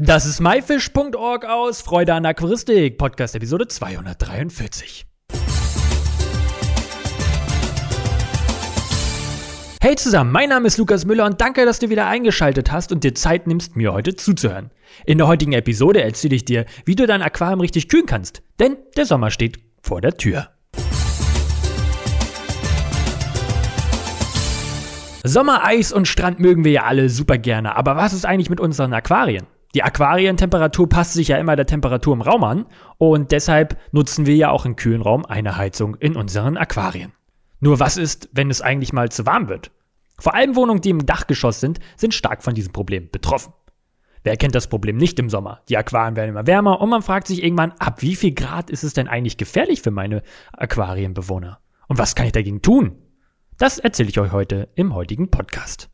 Das ist myfish.org aus Freude an Aquaristik, Podcast Episode 243. Hey zusammen, mein Name ist Lukas Müller und danke, dass du wieder eingeschaltet hast und dir Zeit nimmst, mir heute zuzuhören. In der heutigen Episode erzähle ich dir, wie du dein Aquarium richtig kühlen kannst, denn der Sommer steht vor der Tür. Sommer, Eis und Strand mögen wir ja alle super gerne, aber was ist eigentlich mit unseren Aquarien? Die Aquarientemperatur passt sich ja immer der Temperatur im Raum an und deshalb nutzen wir ja auch im kühlen Raum eine Heizung in unseren Aquarien. Nur was ist, wenn es eigentlich mal zu warm wird? Vor allem Wohnungen, die im Dachgeschoss sind, sind stark von diesem Problem betroffen. Wer kennt das Problem nicht im Sommer? Die Aquarien werden immer wärmer und man fragt sich irgendwann, ab wie viel Grad ist es denn eigentlich gefährlich für meine Aquarienbewohner? Und was kann ich dagegen tun? Das erzähle ich euch heute im heutigen Podcast.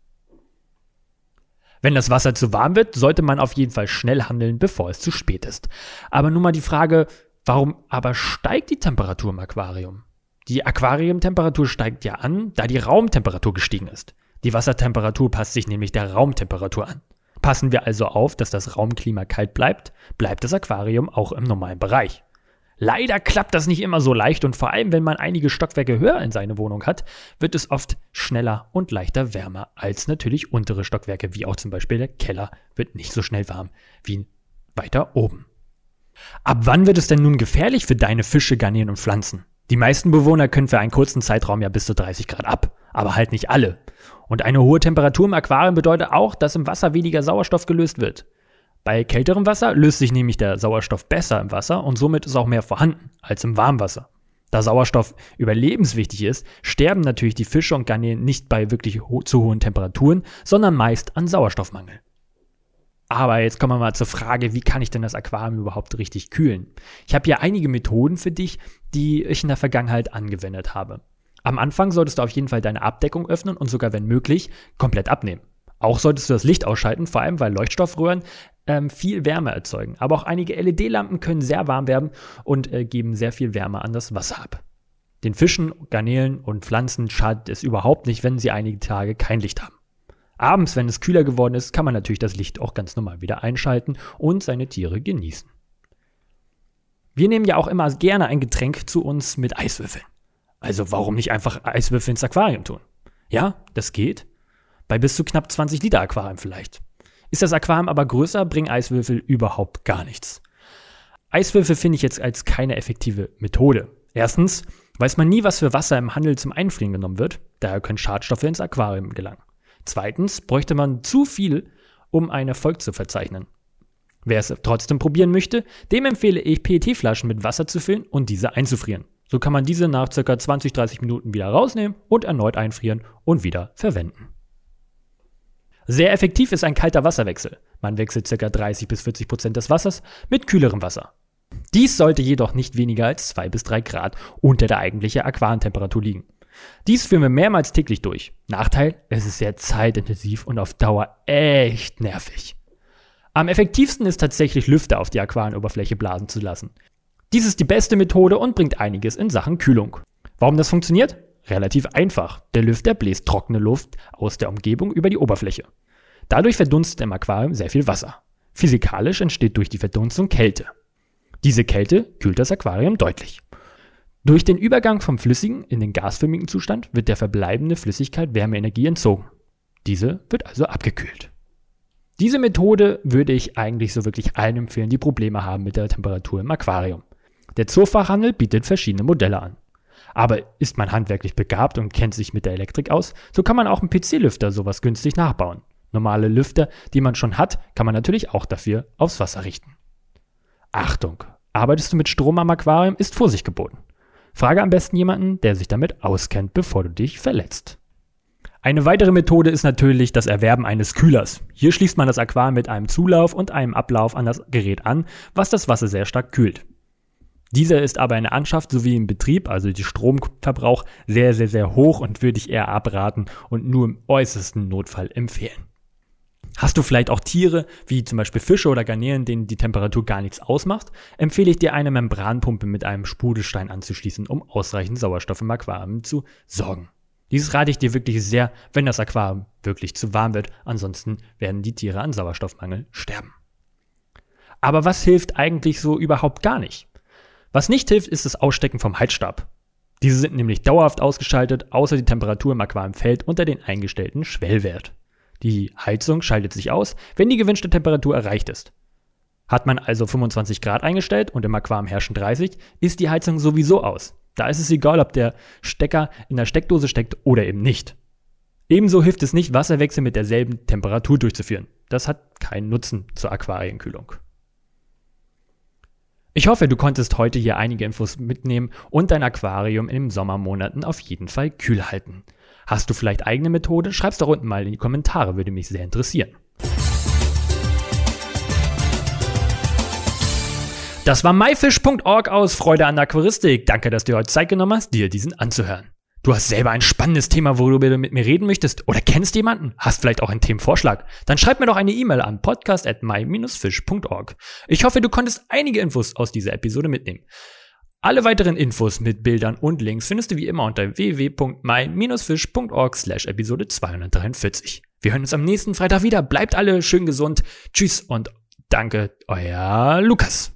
Wenn das Wasser zu warm wird, sollte man auf jeden Fall schnell handeln, bevor es zu spät ist. Aber nun mal die Frage, warum aber steigt die Temperatur im Aquarium? Die Aquariumtemperatur steigt ja an, da die Raumtemperatur gestiegen ist. Die Wassertemperatur passt sich nämlich der Raumtemperatur an. Passen wir also auf, dass das Raumklima kalt bleibt, bleibt das Aquarium auch im normalen Bereich. Leider klappt das nicht immer so leicht und vor allem, wenn man einige Stockwerke höher in seine Wohnung hat, wird es oft schneller und leichter wärmer als natürlich untere Stockwerke, wie auch zum Beispiel der Keller wird nicht so schnell warm wie weiter oben. Ab wann wird es denn nun gefährlich für deine Fische, Garnelen und Pflanzen? Die meisten Bewohner können für einen kurzen Zeitraum ja bis zu 30 Grad ab, aber halt nicht alle. Und eine hohe Temperatur im Aquarium bedeutet auch, dass im Wasser weniger Sauerstoff gelöst wird. Bei kälterem Wasser löst sich nämlich der Sauerstoff besser im Wasser und somit ist auch mehr vorhanden als im Warmwasser. Da Sauerstoff überlebenswichtig ist, sterben natürlich die Fische und Garnelen nicht bei wirklich ho zu hohen Temperaturen, sondern meist an Sauerstoffmangel. Aber jetzt kommen wir mal zur Frage, wie kann ich denn das Aquarium überhaupt richtig kühlen? Ich habe hier einige Methoden für dich, die ich in der Vergangenheit angewendet habe. Am Anfang solltest du auf jeden Fall deine Abdeckung öffnen und sogar, wenn möglich, komplett abnehmen. Auch solltest du das Licht ausschalten, vor allem weil Leuchtstoffröhren ähm, viel Wärme erzeugen. Aber auch einige LED-Lampen können sehr warm werden und äh, geben sehr viel Wärme an das Wasser ab. Den Fischen, Garnelen und Pflanzen schadet es überhaupt nicht, wenn sie einige Tage kein Licht haben. Abends, wenn es kühler geworden ist, kann man natürlich das Licht auch ganz normal wieder einschalten und seine Tiere genießen. Wir nehmen ja auch immer gerne ein Getränk zu uns mit Eiswürfeln. Also warum nicht einfach Eiswürfel ins Aquarium tun? Ja, das geht. Bei bis zu knapp 20 Liter Aquarium vielleicht. Ist das Aquarium aber größer, bringen Eiswürfel überhaupt gar nichts. Eiswürfel finde ich jetzt als keine effektive Methode. Erstens weiß man nie, was für Wasser im Handel zum Einfrieren genommen wird, daher können Schadstoffe ins Aquarium gelangen. Zweitens bräuchte man zu viel, um einen Erfolg zu verzeichnen. Wer es trotzdem probieren möchte, dem empfehle ich PET-Flaschen mit Wasser zu füllen und diese einzufrieren. So kann man diese nach ca. 20-30 Minuten wieder rausnehmen und erneut einfrieren und wieder verwenden. Sehr effektiv ist ein kalter Wasserwechsel. Man wechselt ca. 30 bis 40 Prozent des Wassers mit kühlerem Wasser. Dies sollte jedoch nicht weniger als 2 bis 3 Grad unter der eigentlichen Aquarentemperatur liegen. Dies führen wir mehrmals täglich durch. Nachteil, es ist sehr zeitintensiv und auf Dauer echt nervig. Am effektivsten ist tatsächlich Lüfter auf die Aquarienoberfläche blasen zu lassen. Dies ist die beste Methode und bringt einiges in Sachen Kühlung. Warum das funktioniert? Relativ einfach. Der Lüfter bläst trockene Luft aus der Umgebung über die Oberfläche. Dadurch verdunstet im Aquarium sehr viel Wasser. Physikalisch entsteht durch die Verdunstung Kälte. Diese Kälte kühlt das Aquarium deutlich. Durch den Übergang vom flüssigen in den gasförmigen Zustand wird der verbleibende Flüssigkeit Wärmeenergie entzogen. Diese wird also abgekühlt. Diese Methode würde ich eigentlich so wirklich allen empfehlen, die Probleme haben mit der Temperatur im Aquarium. Der Zoofachhandel bietet verschiedene Modelle an. Aber ist man handwerklich begabt und kennt sich mit der Elektrik aus, so kann man auch einen PC-Lüfter sowas günstig nachbauen. Normale Lüfter, die man schon hat, kann man natürlich auch dafür aufs Wasser richten. Achtung! Arbeitest du mit Strom am Aquarium, ist Vorsicht geboten. Frage am besten jemanden, der sich damit auskennt, bevor du dich verletzt. Eine weitere Methode ist natürlich das Erwerben eines Kühlers. Hier schließt man das Aquarium mit einem Zulauf und einem Ablauf an das Gerät an, was das Wasser sehr stark kühlt. Dieser ist aber in der Anschaft sowie im Betrieb, also die Stromverbrauch, sehr, sehr, sehr hoch und würde ich eher abraten und nur im äußersten Notfall empfehlen. Hast du vielleicht auch Tiere, wie zum Beispiel Fische oder Garnelen, denen die Temperatur gar nichts ausmacht, empfehle ich dir eine Membranpumpe mit einem Sprudelstein anzuschließen, um ausreichend Sauerstoff im Aquarium zu sorgen. Dieses rate ich dir wirklich sehr, wenn das Aquarium wirklich zu warm wird, ansonsten werden die Tiere an Sauerstoffmangel sterben. Aber was hilft eigentlich so überhaupt gar nicht? Was nicht hilft, ist das Ausstecken vom Heizstab. Diese sind nämlich dauerhaft ausgeschaltet, außer die Temperatur im Aquarium fällt unter den eingestellten Schwellwert. Die Heizung schaltet sich aus, wenn die gewünschte Temperatur erreicht ist. Hat man also 25 Grad eingestellt und im Aquarium herrschen 30, ist die Heizung sowieso aus. Da ist es egal, ob der Stecker in der Steckdose steckt oder eben nicht. Ebenso hilft es nicht, Wasserwechsel mit derselben Temperatur durchzuführen. Das hat keinen Nutzen zur Aquarienkühlung. Ich hoffe, du konntest heute hier einige Infos mitnehmen und dein Aquarium in den Sommermonaten auf jeden Fall kühl halten. Hast du vielleicht eigene Methode? Schreib's doch unten mal in die Kommentare, würde mich sehr interessieren. Das war myfish.org aus Freude an der Aquaristik. Danke, dass du dir heute Zeit genommen hast, dir diesen anzuhören. Du hast selber ein spannendes Thema, worüber du mit mir reden möchtest oder kennst jemanden, hast vielleicht auch einen Themenvorschlag, dann schreib mir doch eine E-Mail an podcast at my-fish.org. Ich hoffe, du konntest einige Infos aus dieser Episode mitnehmen. Alle weiteren Infos mit Bildern und Links findest du wie immer unter www.my-fish.org slash Episode 243. Wir hören uns am nächsten Freitag wieder. Bleibt alle schön gesund. Tschüss und danke, euer Lukas.